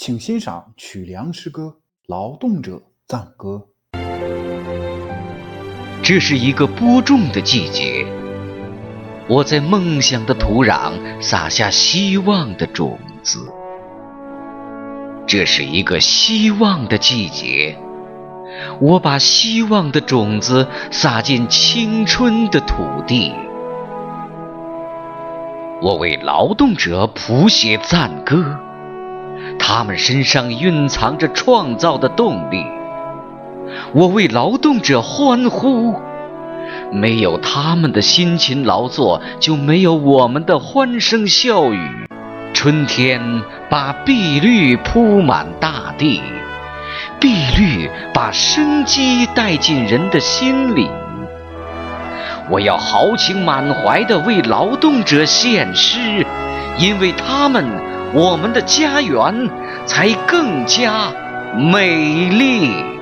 请欣赏曲梁诗歌《劳动者赞歌》。这是一个播种的季节，我在梦想的土壤撒下希望的种子。这是一个希望的季节，我把希望的种子撒进青春的土地。我为劳动者谱写赞歌，他们身上蕴藏着创造的动力。我为劳动者欢呼，没有他们的辛勤劳作，就没有我们的欢声笑语。春天把碧绿铺满大地，碧绿把生机带进人的心里。我要豪情满怀地为劳动者献诗，因为他们，我们的家园才更加美丽。